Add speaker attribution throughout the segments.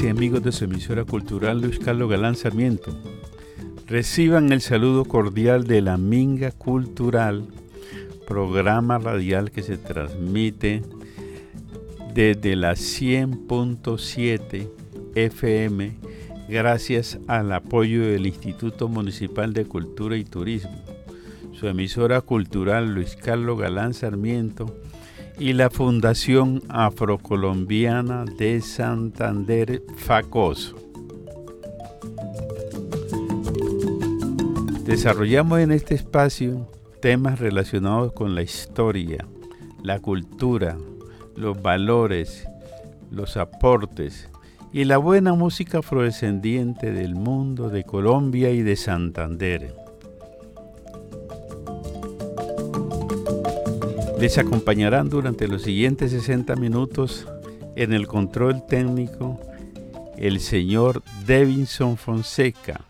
Speaker 1: y amigos de su emisora cultural Luis Carlos Galán Sarmiento. Reciban el saludo cordial de la Minga Cultural, programa radial que se transmite desde la 100.7 FM gracias al apoyo del Instituto Municipal de Cultura y Turismo, su emisora cultural Luis Carlos Galán Sarmiento y la Fundación Afrocolombiana de Santander FACOSO. Desarrollamos en este espacio temas relacionados con la historia, la cultura, los valores, los aportes y la buena música afrodescendiente del mundo de Colombia y de Santander. Les acompañarán durante los siguientes 60 minutos en el control técnico el señor Devinson Fonseca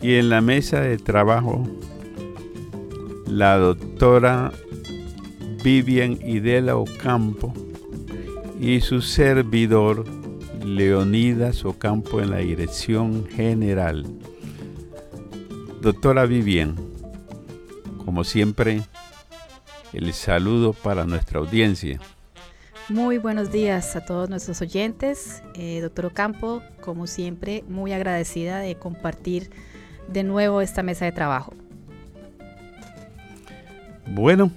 Speaker 1: y en la mesa de trabajo la doctora Vivian Idela Ocampo y su servidor Leonidas Ocampo en la dirección general. Doctora Vivian, como siempre, el saludo para nuestra audiencia.
Speaker 2: Muy buenos días a todos nuestros oyentes. Eh, doctor Ocampo, como siempre, muy agradecida de compartir de nuevo esta mesa de trabajo.
Speaker 1: Bueno,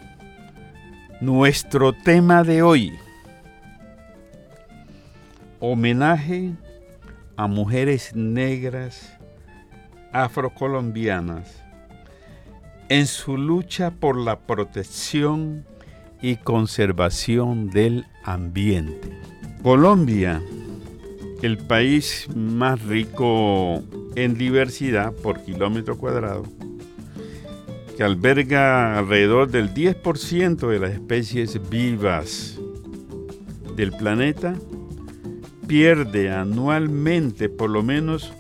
Speaker 1: nuestro tema de hoy, homenaje a mujeres negras afrocolombianas en su lucha por la protección y conservación del ambiente. Colombia, el país más rico en diversidad por kilómetro cuadrado, que alberga alrededor del 10% de las especies vivas del planeta, pierde anualmente por lo menos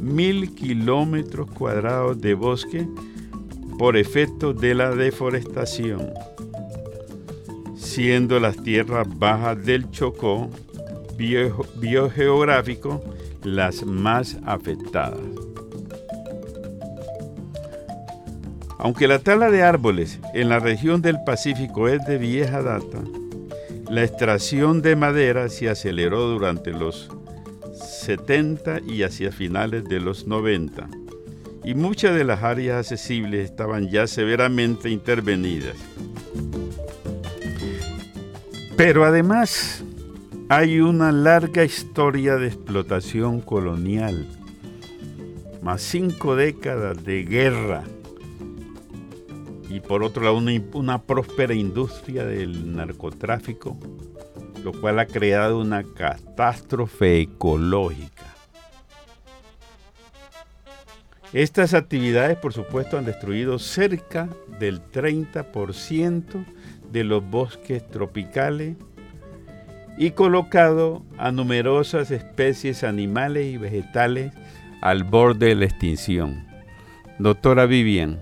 Speaker 1: mil kilómetros cuadrados de bosque por efecto de la deforestación, siendo las tierras bajas del Chocó biogeográfico las más afectadas. Aunque la tala de árboles en la región del Pacífico es de vieja data, la extracción de madera se aceleró durante los 70 y hacia finales de los 90 y muchas de las áreas accesibles estaban ya severamente intervenidas. Pero además hay una larga historia de explotación colonial, más cinco décadas de guerra y por otro lado una, próspera industria del narcotráfico, lo cual ha creado una catástrofe ecológica. Estas actividades, por supuesto, han destruido cerca del 30% de los bosques tropicales y colocado a numerosas especies animales y vegetales al borde de la extinción. Doctora Vivian,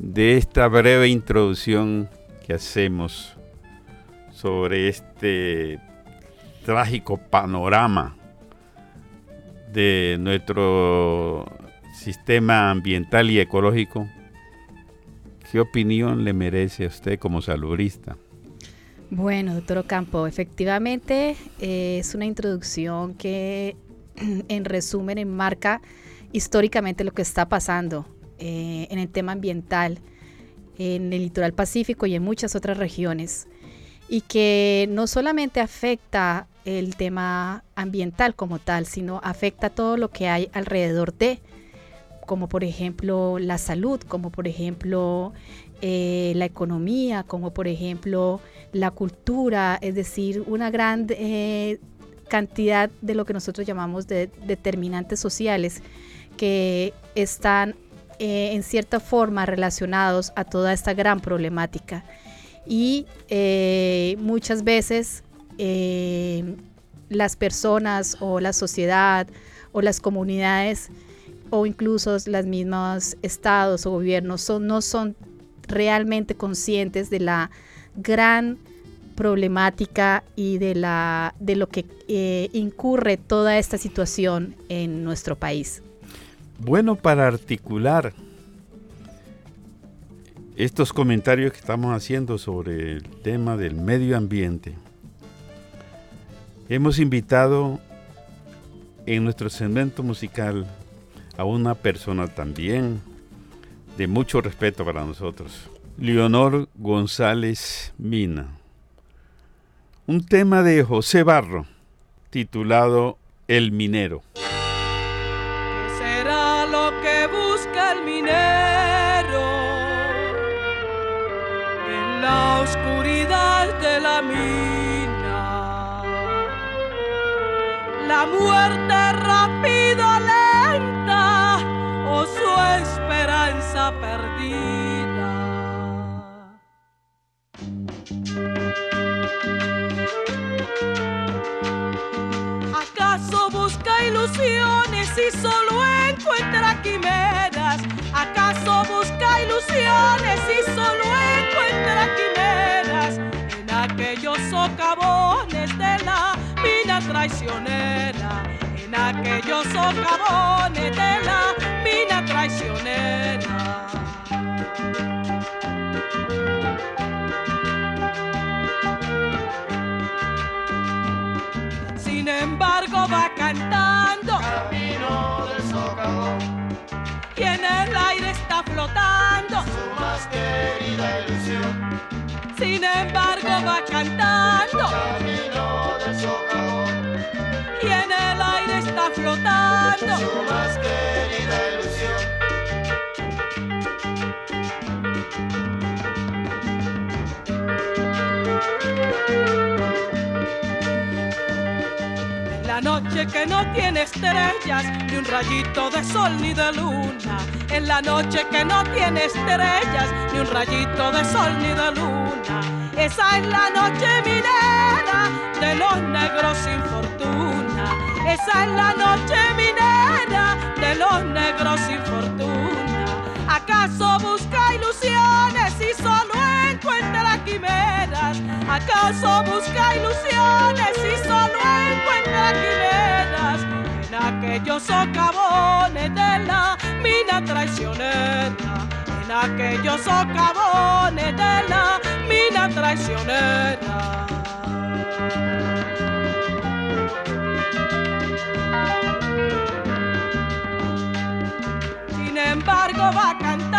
Speaker 1: de esta breve introducción que hacemos sobre este trágico panorama de nuestro sistema ambiental y ecológico, ¿qué opinión le merece a usted como saludista?
Speaker 2: Bueno, doctor Ocampo, efectivamente eh, es una introducción que en resumen enmarca históricamente lo que está pasando eh, en el tema ambiental en el litoral pacífico y en muchas otras regiones y que no solamente afecta el tema ambiental como tal, sino afecta todo lo que hay alrededor de, como por ejemplo la salud, como por ejemplo eh, la economía, como por ejemplo la cultura, es decir, una gran eh, cantidad de lo que nosotros llamamos de determinantes sociales que están eh, en cierta forma relacionados a toda esta gran problemática. Y muchas veces las personas o la sociedad o las comunidades o incluso las mismas estados o gobiernos no son realmente conscientes de la gran problemática y de lo que eh, incurre toda esta situación en nuestro país.
Speaker 1: Bueno, para articular estos comentarios que estamos haciendo sobre el tema del medio ambiente, hemos invitado en nuestro segmento musical a una persona también de mucho respeto para nosotros, Leonor González Mina. Un tema de José Barro titulado El Minero.
Speaker 3: ¿Qué será lo que busca el minero en la oscuridad de la mina? La muerte rápida, perdida. ilusiones y solo encuentra quimeras? ¿Acaso busca ilusiones y solo encuentra quimeras? En aquellos socavones de la mina traicionera, en aquellos socavones de la traicionera. Sin embargo va cantando
Speaker 4: Camino del socavón
Speaker 3: y en el aire está flotando.
Speaker 4: Su más querida ilusión
Speaker 3: Sin embargo va cantando
Speaker 4: Camino del socavón
Speaker 3: y en el aire está flotando.
Speaker 4: Su más querida ilusión
Speaker 3: noche que no tiene estrellas, ni un rayito de sol ni de luna. En la noche que no tiene estrellas, ni un rayito de sol ni de luna. Esa es la noche minera de los negros sin fortuna. Esa es la noche minera de los negros sin fortuna. ¿Acaso busca ilusiones y solo encuentra quimeras? ¿Acaso busca ilusiones y solo encuentra quimeras? En aquellos socavones de la mina traicionera. En aquellos socavones de la mina traicionera. Sin embargo va cantando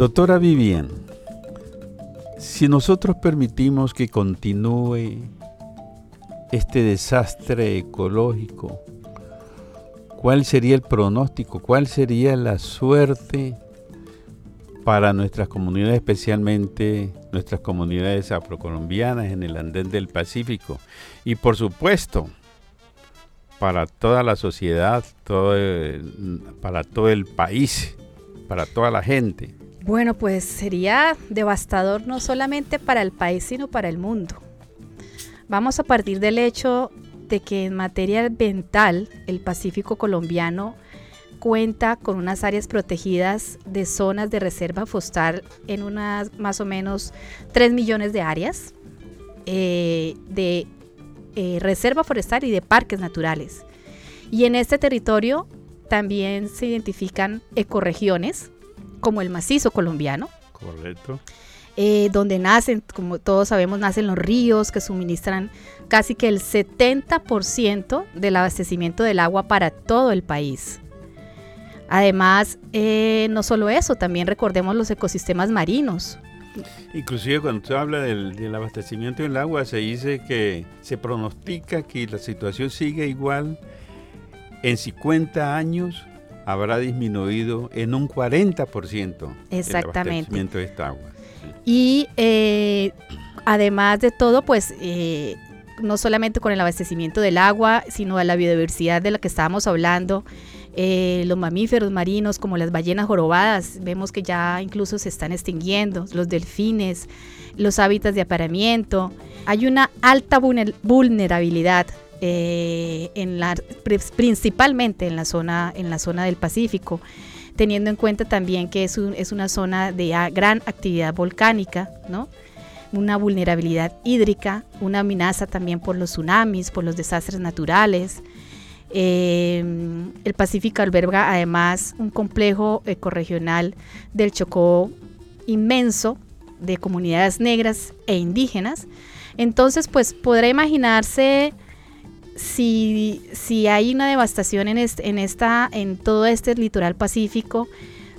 Speaker 1: Doctora Vivian, si nosotros permitimos que continúe este desastre ecológico, ¿cuál sería el pronóstico? ¿Cuál sería la suerte para nuestras comunidades, especialmente nuestras comunidades afrocolombianas en el andén del Pacífico? Y por supuesto, para toda la sociedad, para todo el país, para toda la gente.
Speaker 2: Bueno, pues sería devastador no solamente para el país, sino para el mundo. Vamos a partir del hecho de que en materia ambiental el Pacífico colombiano cuenta con unas áreas protegidas de zonas de reserva forestal en unas más o menos 3 millones de áreas eh, de eh, reserva forestal y de parques naturales. Y en este territorio también se identifican ecorregiones como el macizo colombiano,
Speaker 1: Correcto.
Speaker 2: eh, donde nacen, como todos sabemos, nacen los ríos que suministran casi que el 70% del abastecimiento del agua para todo el país. Además, eh, no solo eso, también recordemos los ecosistemas marinos.
Speaker 1: Inclusive cuando se habla del, del abastecimiento del agua, se dice que se pronostica que la situación sigue igual en 50 años habrá disminuido en un 40%
Speaker 2: Exactamente.
Speaker 1: el abastecimiento de esta agua.
Speaker 2: Y eh, además de todo, pues eh, no solamente con el abastecimiento del agua, sino a la biodiversidad de la que estábamos hablando, eh, los mamíferos marinos como las ballenas jorobadas, vemos que ya incluso se están extinguiendo, los delfines, los hábitats de apareamiento. Hay una alta vulnerabilidad eh, en la, principalmente en la, zona, en la zona del Pacífico, teniendo en cuenta también que es, una zona de gran actividad volcánica, ¿no? una vulnerabilidad hídrica, una amenaza también por los tsunamis, por los desastres naturales. Eh, el Pacífico alberga además un complejo ecorregional del Chocó inmenso de comunidades negras e indígenas. Entonces, pues podrá imaginarse si, si hay una devastación en, en, esta, en todo este litoral pacífico,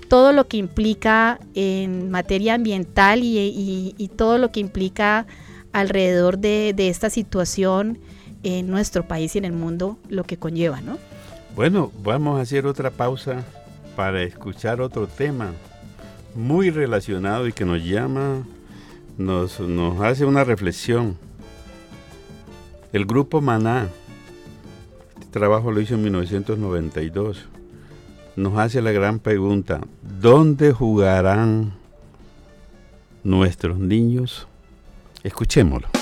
Speaker 2: todo lo que implica en materia ambiental y, todo lo que implica alrededor de, esta situación en nuestro país y en el mundo, lo que conlleva, ¿no?
Speaker 1: Bueno, vamos a hacer otra pausa para escuchar otro tema muy relacionado y que nos llama, nos, nos hace una reflexión. El grupo Maná, este trabajo lo hizo en 1992 nos hace la gran pregunta, ¿dónde jugarán nuestros niños? Escuchémoslo.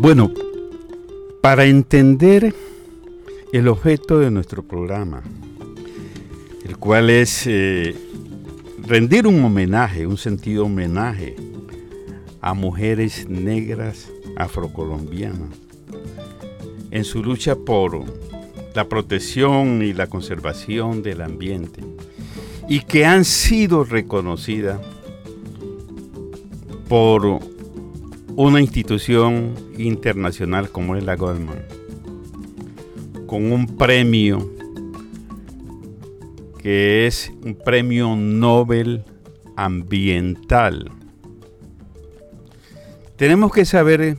Speaker 1: Bueno, para entender el objeto de nuestro programa, el cual es eh, rendir un homenaje, un sentido homenaje a mujeres negras afrocolombianas en su lucha por la protección y la conservación del ambiente y que han sido reconocidas por una institución internacional como es la Goldman, con un premio que es un premio Nobel ambiental. Tenemos que saber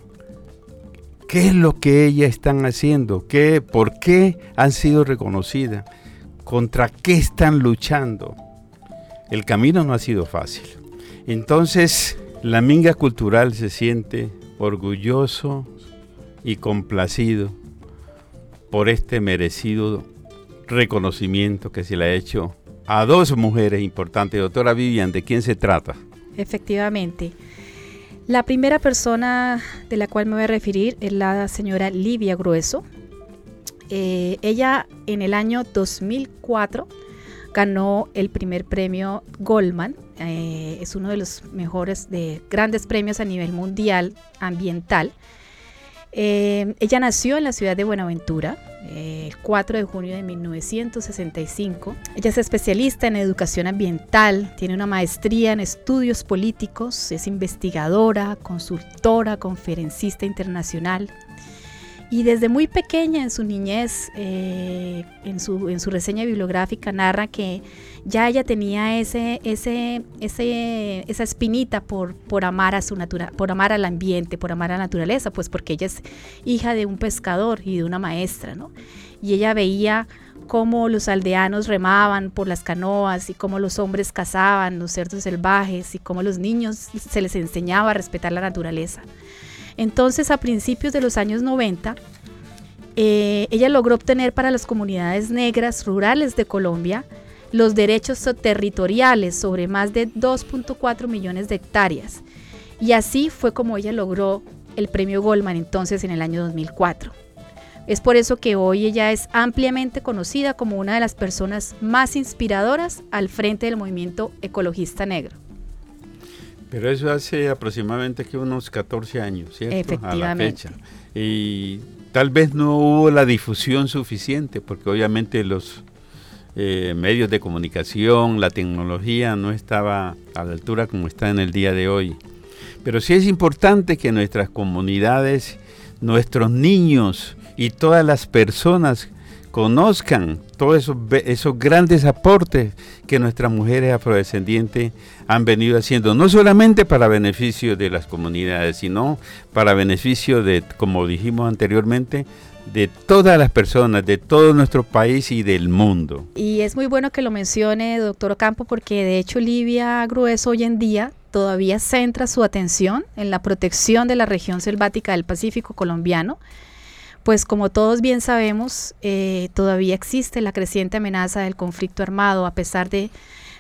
Speaker 1: qué es lo que ellas están haciendo, qué, por qué han sido reconocidas, contra qué están luchando. El camino no ha sido fácil. Entonces, la Minga Cultural se siente orgulloso y complacido por este merecido reconocimiento que se le ha hecho a dos mujeres importantes. Doctora Vivian, ¿de quién se trata?
Speaker 2: Efectivamente. La primera persona de la cual me voy a referir es la señora Livia Grueso. Eh, ella en el año 2004 ganó el primer premio Goldman. Eh, es uno de los mejores, de grandes premios a nivel mundial ambiental. Eh, ella nació en la ciudad de Buenaventura el 4 de junio de 1965. Ella es especialista en educación ambiental, tiene una maestría en estudios políticos, es investigadora, consultora, conferencista internacional. Y desde muy pequeña en su niñez, eh, en, su, en su reseña bibliográfica, narra que ya ella tenía ese, ese, ese, esa espinita por, por, amar a su natura, por amar al ambiente, por amar a la naturaleza, pues porque ella es hija de un pescador y de una maestra, ¿no? Y ella veía cómo los aldeanos remaban por las canoas y cómo los hombres cazaban los cerdos salvajes y cómo los niños se les enseñaba a respetar la naturaleza. Entonces, a principios de los años 90, eh, ella logró obtener para las comunidades negras rurales de Colombia los derechos territoriales sobre más de 2.4 millones de hectáreas. Y así fue como ella logró el premio Goldman entonces en el año 2004. Es por eso que hoy ella es ampliamente conocida como una de las personas más inspiradoras al frente del movimiento ecologista negro.
Speaker 1: Pero eso hace aproximadamente que unos 14 años, ¿cierto?
Speaker 2: Efectivamente.
Speaker 1: A la fecha. Y tal vez no hubo la difusión suficiente, porque obviamente los eh, medios de comunicación, la tecnología no estaba a la altura como está en el día de hoy. Pero sí es importante que nuestras comunidades, nuestros niños y todas las personas conozcan todos esos, esos grandes aportes que nuestras mujeres afrodescendientes han venido haciendo, no solamente para beneficio de las comunidades, sino para beneficio de, como dijimos anteriormente, de todas las personas, de todo nuestro país y del mundo.
Speaker 2: Y es muy bueno que lo mencione, doctor Ocampo, porque de hecho Livia Grueso hoy en día todavía centra su atención en la protección de la región selvática del Pacífico colombiano pues como todos bien sabemos, eh, todavía existe la creciente amenaza del conflicto armado a pesar de,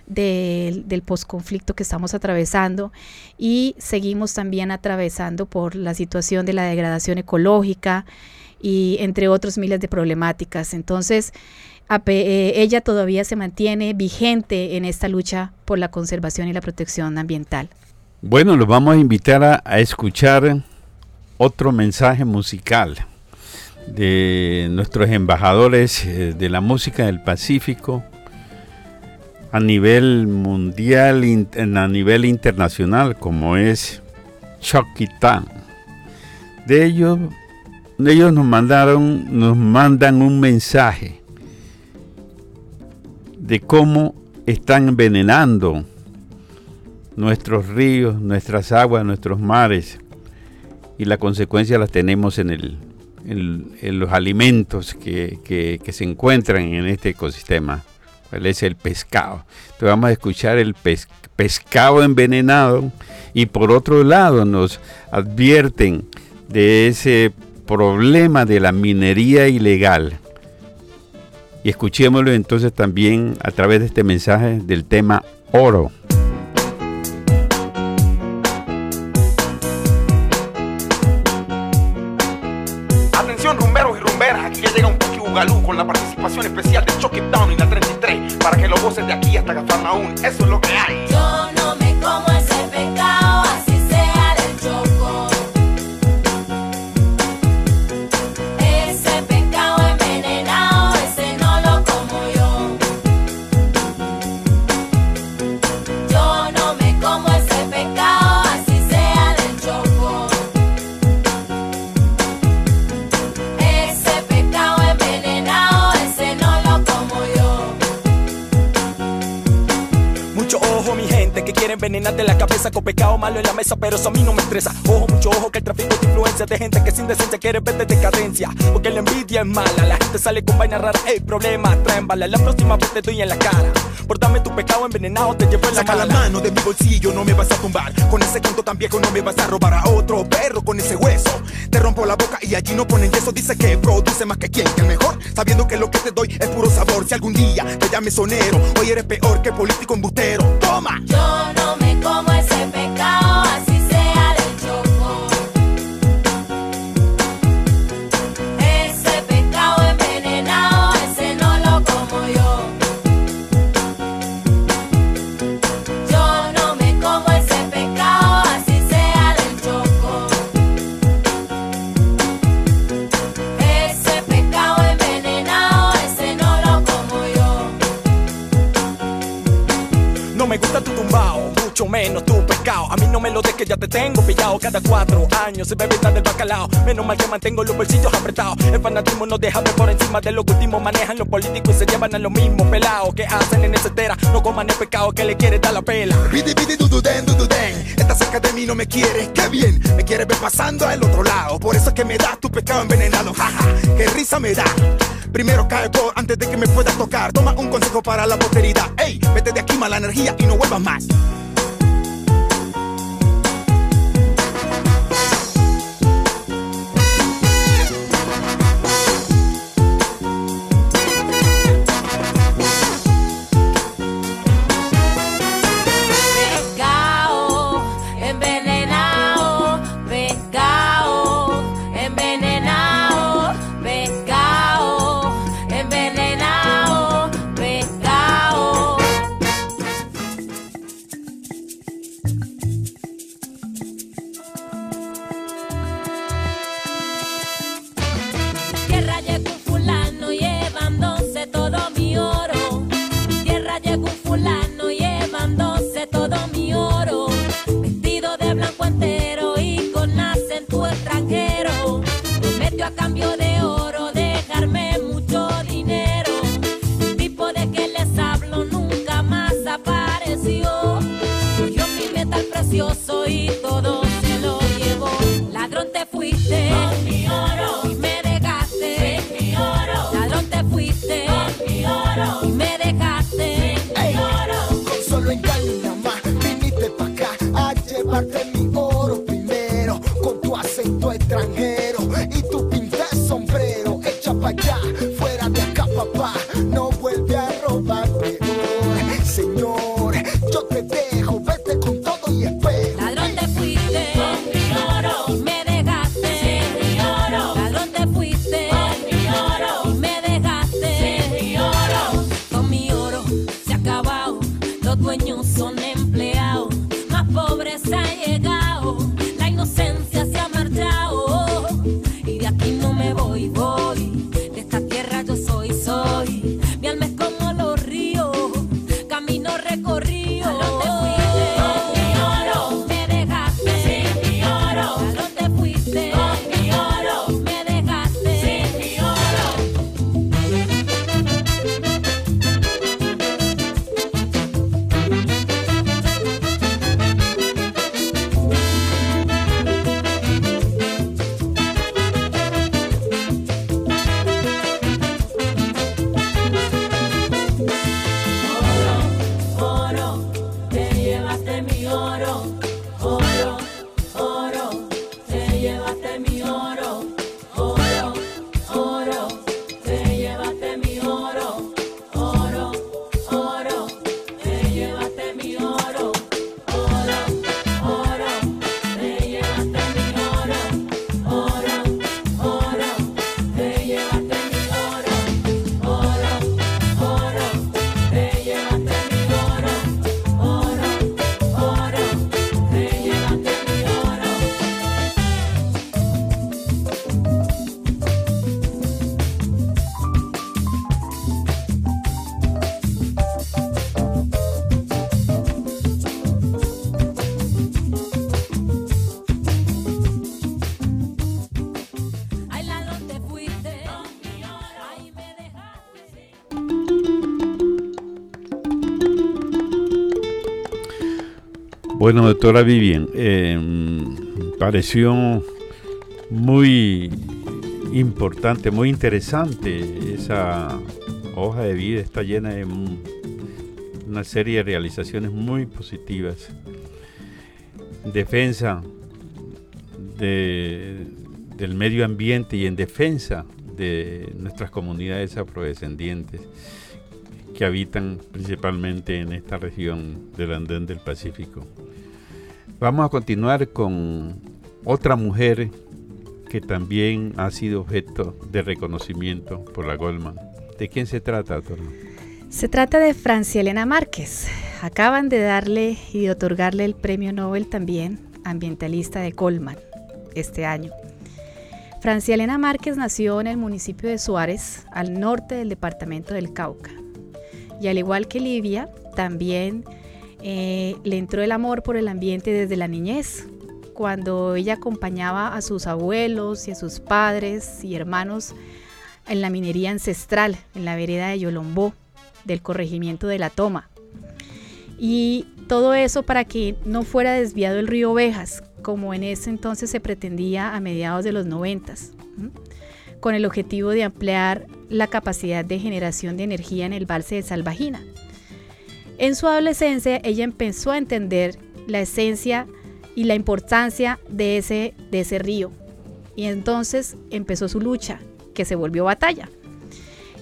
Speaker 2: del posconflicto que estamos atravesando y seguimos también atravesando por la situación de la degradación ecológica y entre otros miles de problemáticas. Entonces, eh, ella todavía se mantiene vigente en esta lucha por la conservación y la protección ambiental.
Speaker 1: Bueno, los vamos a invitar a escuchar otro mensaje musical de nuestros embajadores eh, de la música del Pacífico a nivel mundial, a nivel internacional, como es Chokitán. De ellos, ellos nos mandaron, nos mandan un mensaje de cómo están envenenando nuestros ríos, nuestras aguas, nuestros mares, y la consecuencia las tenemos en el en, los alimentos que, se encuentran en este ecosistema. ¿Cuál es el pescado? Entonces vamos a escuchar el pescado envenenado y por otro lado nos advierten de ese problema de la minería ilegal. Y escuchémoslo entonces también a través de este mensaje del tema oro.
Speaker 5: Aquí hasta Cafarnaún. Eso es lo que hay.
Speaker 6: Envenenarte la cabeza con pecado malo en la mesa, pero eso a mí no me estresa. Ojo, mucho ojo, que el tráfico de influencia de gente que sin decencia quiere verte decadencia. Porque la envidia es mala, la gente sale con vaina rara, ey, problema, traen bala. La próxima vez te doy en la cara. Por darme tu pecado envenenado, te llevo en la
Speaker 5: Saca la
Speaker 6: mala.
Speaker 5: mano de mi bolsillo, no me vas a tumbar. Con ese canto tan viejo no me vas a robar a otro perro con ese hueso. Te rompo la boca y allí no ponen yeso. Dice que produce más que quien, que el mejor. Sabiendo que lo que te doy es puro sabor. Si algún día te llames sonero, hoy eres peor que político embustero. Toma.
Speaker 7: Yo no me como ese
Speaker 6: ya te tengo pillado. Cada cuatro años se bebe del bacalao. Menos mal que mantengo los bolsillos apretados. El fanatismo nos deja ver por encima de lo que último manejan los políticos y se llevan a los mismos pelados que hacen en esa etera. No coman el pecado que le quiere dar la pela.
Speaker 5: Bidi bidi dududen, dududen. Estás cerca de mí, no me quieres, qué bien. Me quieres ver pasando al otro lado. Por eso es que me das tu pecado envenenado. Jaja, qué risa me da. Primero caigo antes de que me puedas tocar. Toma un consejo para la posteridad. Ey, vete de aquí mala energía y no vuelvas más.
Speaker 1: Bueno, doctora Vivian, eh, pareció muy importante, muy interesante esa hoja de vida, está llena de un- una serie de realizaciones muy positivas. Defensa de- del medio ambiente y en defensa de nuestras comunidades afrodescendientes que habitan principalmente en esta región del Andén del Pacífico. Vamos a continuar con otra mujer que también ha sido objeto de reconocimiento por la Goldman. ¿De quién se trata, doctora?
Speaker 2: Se trata de Francia Elena Márquez. Acaban de darle y de otorgarle el premio Nobel también ambientalista de Goldman este año. Francia Elena Márquez nació en el municipio de Suárez, al norte del departamento del Cauca. Y al igual que Livia, también eh, le entró el amor por el ambiente desde la niñez, cuando ella acompañaba a sus abuelos y a sus padres y hermanos en la minería ancestral, en la vereda de Yolombó, del corregimiento de la Toma. Y todo eso para que no fuera desviado el río Ovejas, como en ese entonces se pretendía a mediados de los noventas. Con el objetivo de ampliar la capacidad de generación de energía en el balse de Salvajina. En su adolescencia ella empezó a entender la esencia y la importancia de ese, de ese río. Y entonces empezó su lucha, que se volvió batalla.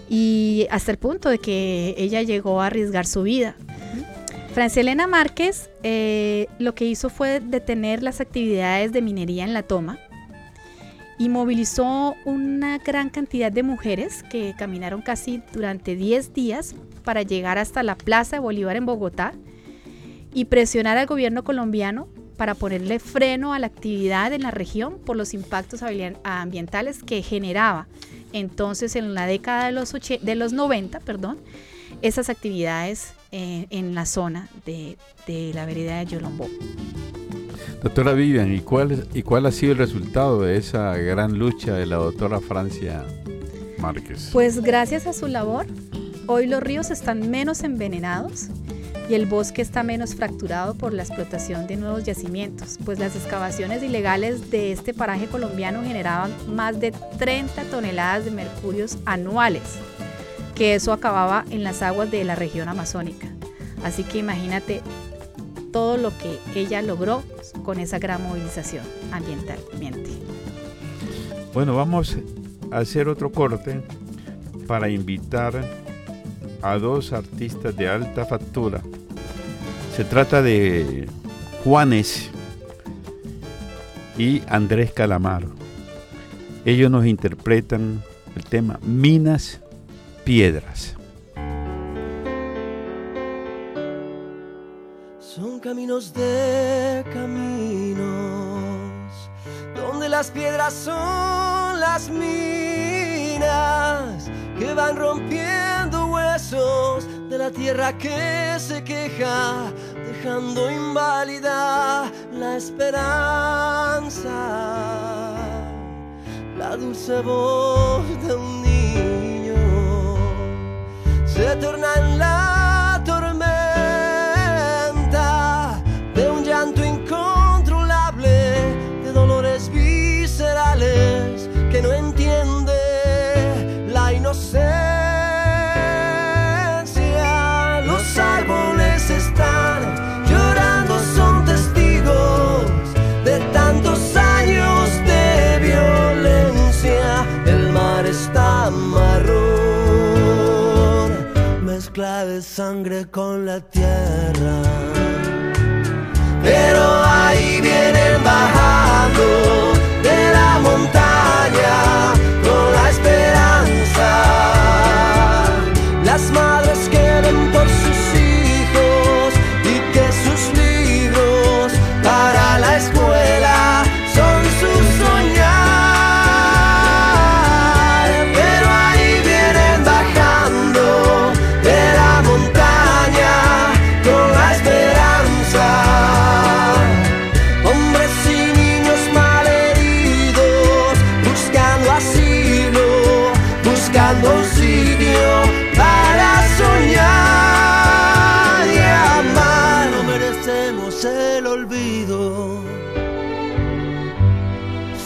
Speaker 2: Y hasta el punto de que ella llegó a arriesgar su vida. Francia Elena Márquez eh, lo que hizo fue detener las actividades de minería en la toma y movilizó una gran cantidad de mujeres que caminaron casi durante 10 días para llegar hasta la Plaza de Bolívar en Bogotá y presionar al gobierno colombiano para ponerle freno a la actividad en la región por los impactos ambientales que generaba entonces en la década de los, oche- de los 90, perdón, esas actividades eh, en la zona de, de la vereda de Yolombó.
Speaker 1: Doctora Vivian, ¿y cuál, ¿y cuál ha sido el resultado de esa gran lucha de la doctora Francia Márquez?
Speaker 2: Pues gracias a su labor, hoy los ríos están menos envenenados y el bosque está menos fracturado por la explotación de nuevos yacimientos, pues las excavaciones ilegales de este paraje colombiano generaban más de 30 toneladas de mercurios anuales, que eso acababa en las aguas de la región amazónica. Así que imagínate todo lo que ella logró con esa gran movilización ambientalmente.
Speaker 1: Bueno, vamos a hacer otro corte para invitar a dos artistas de alta factura. Se trata de Juanes y Andrés Calamaro. Ellos nos interpretan el tema Minas Piedras.
Speaker 8: Caminos de caminos, donde las piedras son las minas que van rompiendo huesos de la tierra que se queja, dejando inválida la esperanza. La dulce voz de un niño se torna en la con la tierra. Pero ahí vienen bajando de la montaña olvido.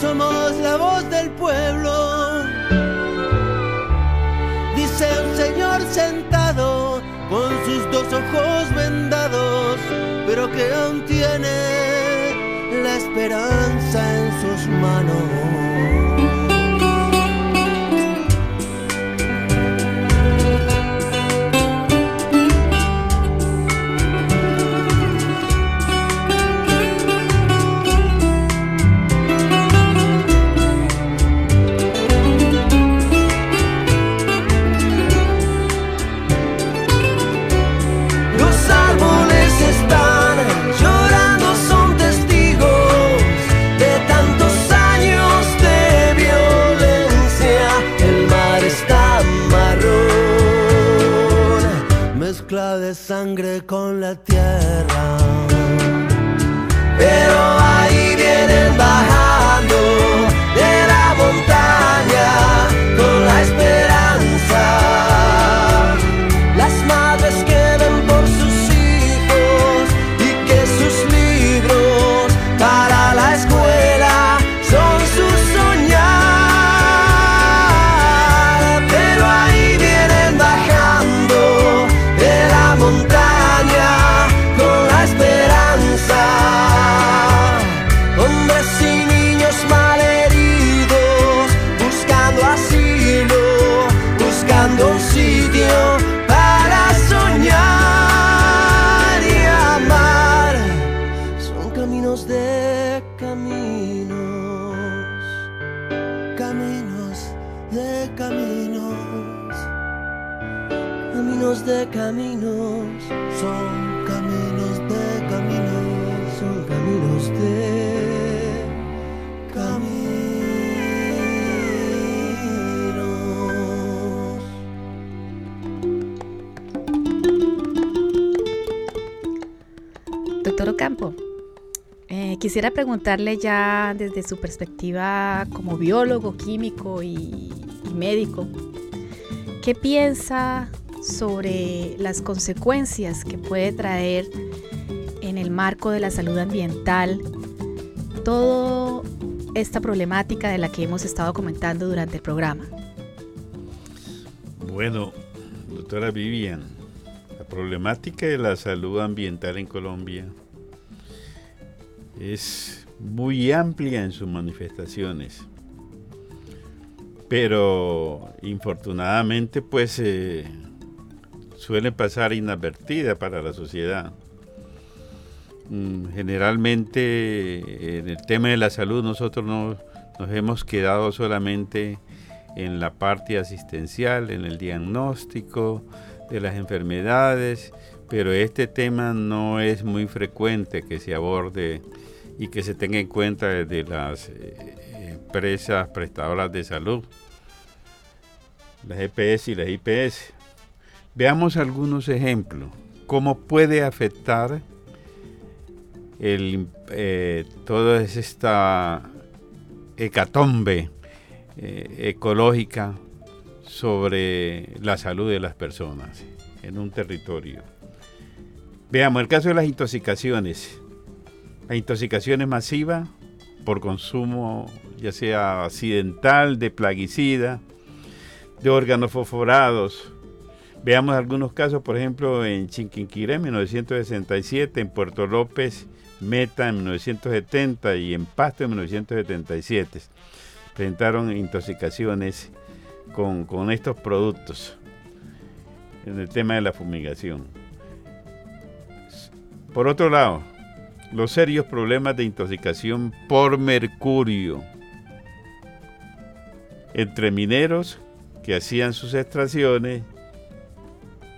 Speaker 8: Somos la voz del pueblo, dice un señor sentado con sus dos ojos vendados, pero que aún tiene la esperanza en sus manos. Caminos de caminos, caminos de caminos, caminos de caminos, son caminos de caminos, son caminos de caminos.
Speaker 2: Doctor Ocampo, eh, quisiera preguntarle ya desde su perspectiva como biólogo, químico y, y médico, ¿qué piensa sobre las consecuencias que puede traer en el marco de la salud ambiental toda esta problemática de la que hemos estado comentando durante el programa?
Speaker 1: Bueno, doctora Vivian, la problemática de la salud ambiental en Colombia es muy amplia en sus manifestaciones, pero infortunadamente pues eh, suele pasar inadvertida para la sociedad. Mm, Generalmente en el tema de la salud nosotros no- nos hemos quedado solamente en la parte asistencial, en el diagnóstico de las enfermedades, pero este tema no es muy frecuente que se aborde y que se tenga en cuenta desde las eh, empresas prestadoras de salud, las EPS y las IPS. Veamos algunos ejemplos. ¿Cómo puede afectar el, eh, toda esta hecatombe eh, ecológica sobre la salud de las personas en un territorio. Veamos el caso de las intoxicaciones. La intoxicación es masiva por consumo ya sea accidental, de plaguicida, de órganos fosforados. Veamos algunos casos, por ejemplo, en Chinquinquirá en 1967, en Puerto López, Meta en 1970 y en Pasto en 1977. Presentaron intoxicaciones con, con estos productos en el tema de la fumigación. Por otro lado, los serios problemas de intoxicación por mercurio entre mineros que hacían sus extracciones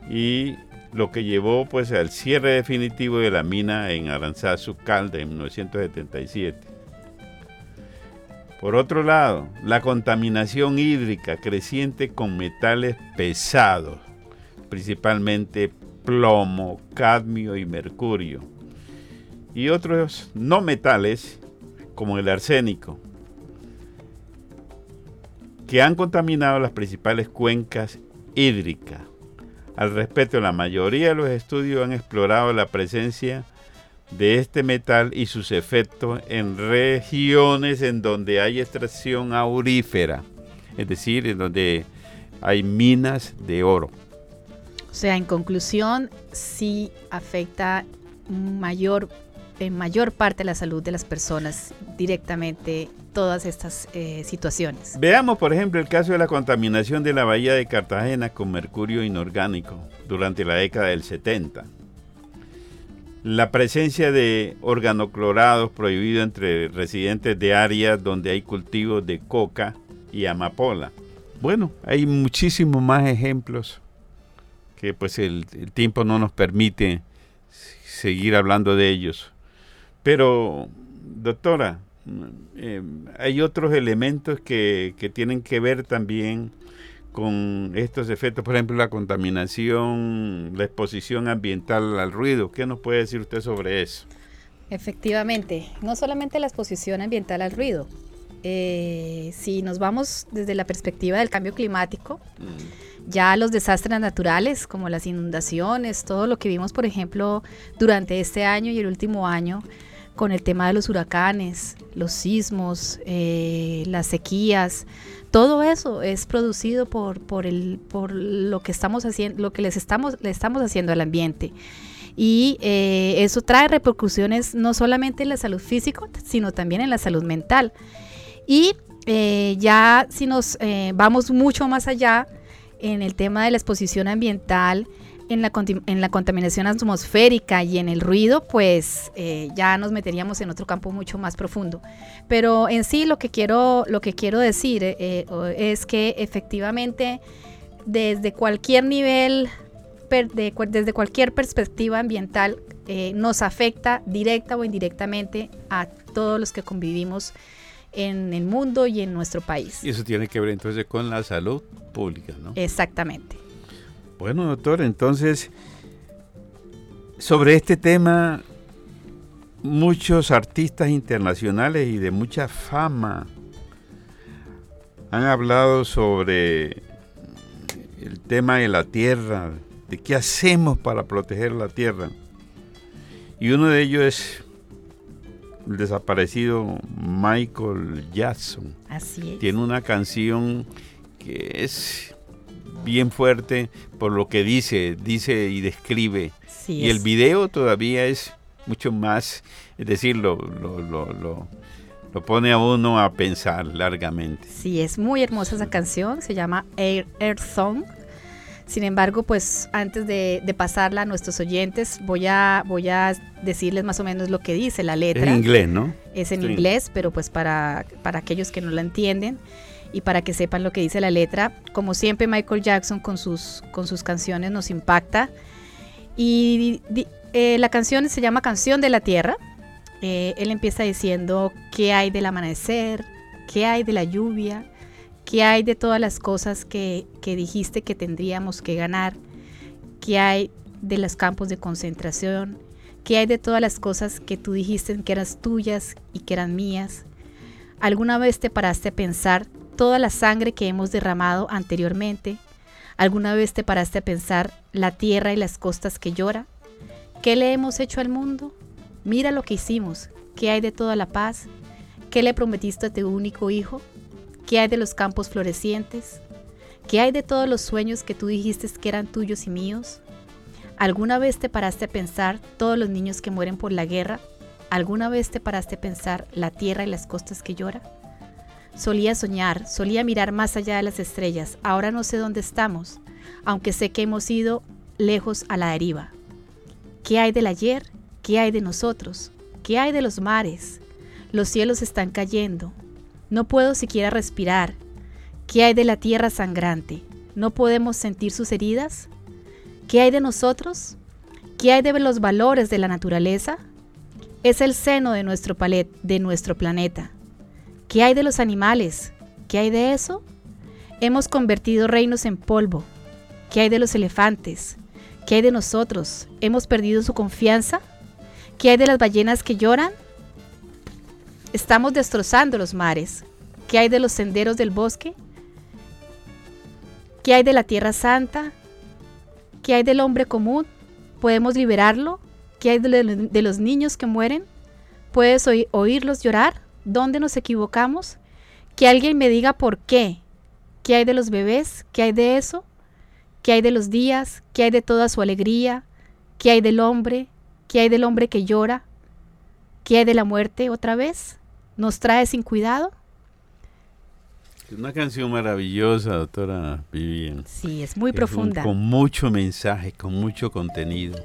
Speaker 1: y lo que llevó pues al cierre definitivo de la mina en Aranzazu Calde en 1977. Por otro lado, la contaminación hídrica creciente con metales pesados, principalmente plomo, cadmio y mercurio, y otros no metales como el arsénico, que han contaminado las principales cuencas hídricas. Al respecto, la mayoría de los estudios han explorado la presencia de este metal y sus efectos en regiones en donde hay extracción aurífera, es decir, en donde hay minas de oro.
Speaker 2: O sea, en conclusión, sí afecta mayor, en mayor parte la salud de las personas directamente todas estas eh, situaciones.
Speaker 1: Veamos, por ejemplo, el caso de la contaminación de la bahía de Cartagena con mercurio inorgánico durante la década del 70. La presencia de organoclorados prohibido entre residentes de áreas donde hay cultivos de coca y amapola. Bueno, hay muchísimos más ejemplos que pues el, el tiempo no nos permite seguir hablando de ellos. Pero, doctora, eh, hay otros elementos que, que, tienen que ver también con estos efectos, por ejemplo, la contaminación, la exposición ambiental al ruido. ¿Qué nos puede decir usted sobre eso?
Speaker 2: Efectivamente, no solamente la exposición ambiental al ruido. Eh, si nos vamos desde la perspectiva del cambio climático, mm. ya los desastres naturales como las inundaciones, todo lo que vimos, por ejemplo, durante este año y el último año, con el tema de los huracanes, los sismos, eh, las sequías, todo eso es producido por, por, el, por lo que estamos haciendo, lo que les estamos, le estamos haciendo al ambiente. Y eh, eso trae repercusiones no solamente en la salud física, sino también en la salud mental. Y eh, ya si nos vamos mucho más allá en el tema de la exposición ambiental, en la, en la contaminación atmosférica y en el ruido, pues eh, ya nos meteríamos en otro campo mucho más profundo. Pero en sí lo que quiero, lo que quiero decir eh, es que efectivamente desde cualquier nivel, desde cualquier perspectiva ambiental, eh, nos afecta directa o indirectamente a todos los que convivimos en el mundo y en nuestro país.
Speaker 1: Y eso tiene que ver entonces con la salud pública, ¿no?
Speaker 2: Exactamente.
Speaker 1: Bueno, doctor, entonces, sobre este tema, muchos artistas internacionales y de mucha fama han hablado sobre el tema de la tierra, de qué hacemos para proteger la tierra. Y uno de ellos es el desaparecido Michael Jackson.
Speaker 2: Así es.
Speaker 1: Tiene una canción que es bien fuerte por lo que dice, dice y describe. y el video todavía es mucho más, es decir, lo, lo, lo, pone a uno a pensar largamente.
Speaker 2: Sí, es muy hermosa esa canción, se llama Air, Earth Song. Sin embargo, pues antes de, pasarla a nuestros oyentes, voy a, voy a decirles más o menos lo que dice la letra.
Speaker 1: Es en inglés, ¿no?
Speaker 2: Es en inglés, pero pues para, para aquellos que no la entienden y para que sepan lo que dice la letra. Como siempre Michael Jackson con sus, con sus canciones nos impacta. Y eh, la canción se llama Canción de la Tierra. Eh, él empieza diciendo qué hay del amanecer, qué hay de la lluvia, qué hay de todas las cosas que, que dijiste que tendríamos que ganar, qué hay de los campos de concentración, qué hay de todas las cosas que tú dijiste que eran tuyas y que eran mías. ¿Alguna vez te paraste a pensar toda la sangre que hemos derramado anteriormente? ¿Alguna vez te paraste a pensar la tierra y las costas que llora? ¿Qué le hemos hecho al mundo? Mira lo que hicimos. ¿Qué hay de toda la paz? ¿Qué le prometiste a tu único hijo? ¿Qué hay de los campos florecientes? ¿Qué hay de todos los sueños que tú dijiste que eran tuyos y míos? ¿Alguna vez te paraste a pensar todos los niños que mueren por la guerra? ¿Alguna vez te paraste a pensar la tierra y las costas que llora? Solía soñar, solía mirar más allá de las estrellas. Ahora no sé dónde estamos, aunque sé que hemos ido lejos a la deriva. ¿Qué hay del ayer? ¿Qué hay de nosotros? ¿Qué hay de los mares? Los cielos están cayendo. No puedo siquiera respirar. ¿Qué hay de la tierra sangrante? ¿No podemos sentir sus heridas? ¿Qué hay de nosotros? ¿Qué hay de los valores de la naturaleza? Es el seno de nuestro, palet, de nuestro planeta. ¿Qué hay de los animales? ¿Qué hay de eso? Hemos convertido reinos en polvo. ¿Qué hay de los elefantes? ¿Qué hay de nosotros? ¿Hemos perdido su confianza? ¿Qué hay de las ballenas que lloran? Estamos destrozando los mares. ¿Qué hay de los senderos del bosque? ¿Qué hay de la tierra santa? ¿Qué hay del hombre común? ¿Podemos liberarlo? ¿Qué hay de, los niños que mueren? ¿Puedes oírlos llorar? ¿Dónde nos equivocamos? Que alguien me diga por qué. ¿Qué hay de los bebés? ¿Qué hay de eso? ¿Qué hay de los días? ¿Qué hay de toda su alegría? ¿Qué hay del hombre? ¿Qué hay del hombre que llora? ¿Qué hay de la muerte otra vez? ¿Nos trae sin cuidado?
Speaker 1: Es una canción maravillosa, doctora Vivian.
Speaker 2: Sí, es muy
Speaker 1: Es un-
Speaker 2: profunda.
Speaker 1: con mucho mensaje, con mucho contenido.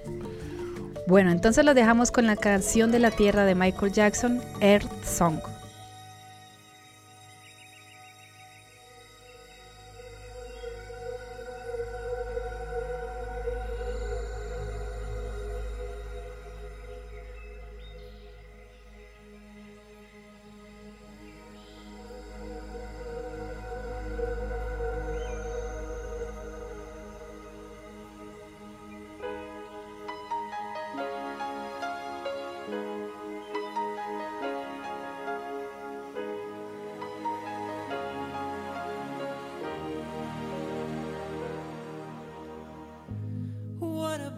Speaker 2: Bueno, entonces lo dejamos con la canción de la tierra de Michael Jackson, Earth Song.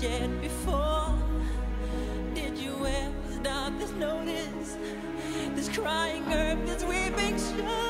Speaker 9: blood before? Did you ever stop to notice this crying earth, this weeping shore?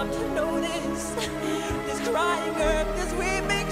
Speaker 9: Stop to notice this. Crying earth, this weeping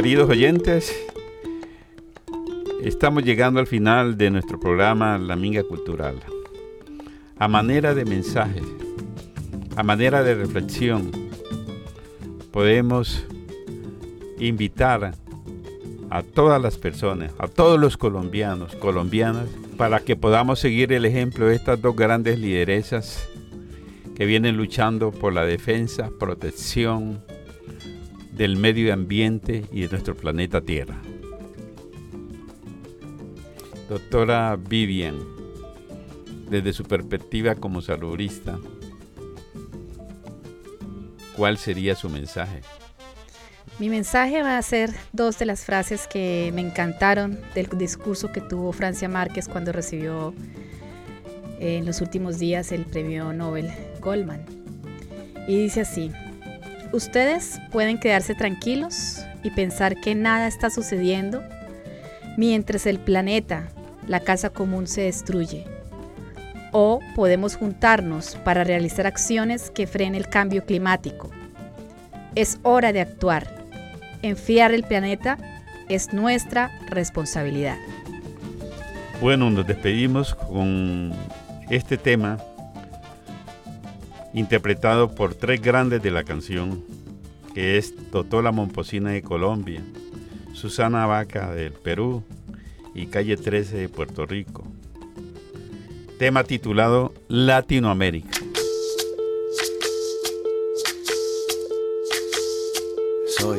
Speaker 1: queridos oyentes, estamos llegando al final de nuestro programa La Minga Cultural. A manera de mensaje, a manera de reflexión, podemos invitar a todas las personas, a todos los colombianos, colombianas, para que podamos seguir el ejemplo de estas dos grandes lideresas que vienen luchando por la defensa, protección del medio ambiente y de nuestro planeta Tierra. Doctora Vivian, desde su perspectiva como saludista, ¿cuál sería su mensaje?
Speaker 2: Mi mensaje va a ser dos de las frases que me encantaron del discurso que tuvo Francia Márquez cuando recibió eh, en los últimos días el premio Nobel Goldman. Y dice así, ustedes pueden quedarse tranquilos y pensar que nada está sucediendo mientras el planeta, la casa común, se destruye. O podemos juntarnos para realizar acciones que frenen el cambio climático. Es hora de actuar enfriar el planeta es nuestra responsabilidad.
Speaker 1: Bueno, nos despedimos con este tema interpretado por tres grandes de la canción, que es Totola Momposina de Colombia, Susana Vaca del Perú y Calle 13 de Puerto Rico. Tema titulado Latinoamérica.
Speaker 10: Soy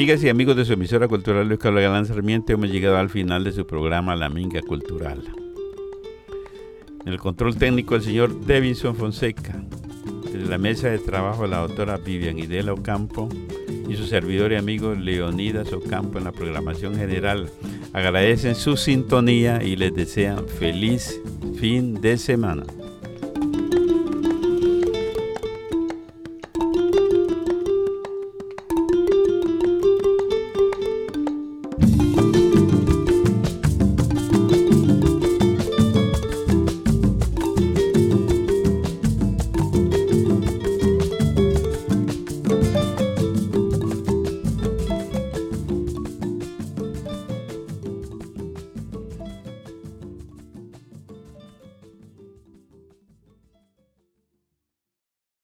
Speaker 1: Amigas y amigos de su emisora cultural Luis Carlos Galán Sarmiento, hemos llegado al final de su programa La Minga Cultural. En el control técnico el señor Devinson Fonseca. Desde la mesa de trabajo la doctora Vivian Idela Ocampo y su servidor y amigo Leonidas Ocampo en la programación general. Agradecen su sintonía y les desean feliz fin de semana.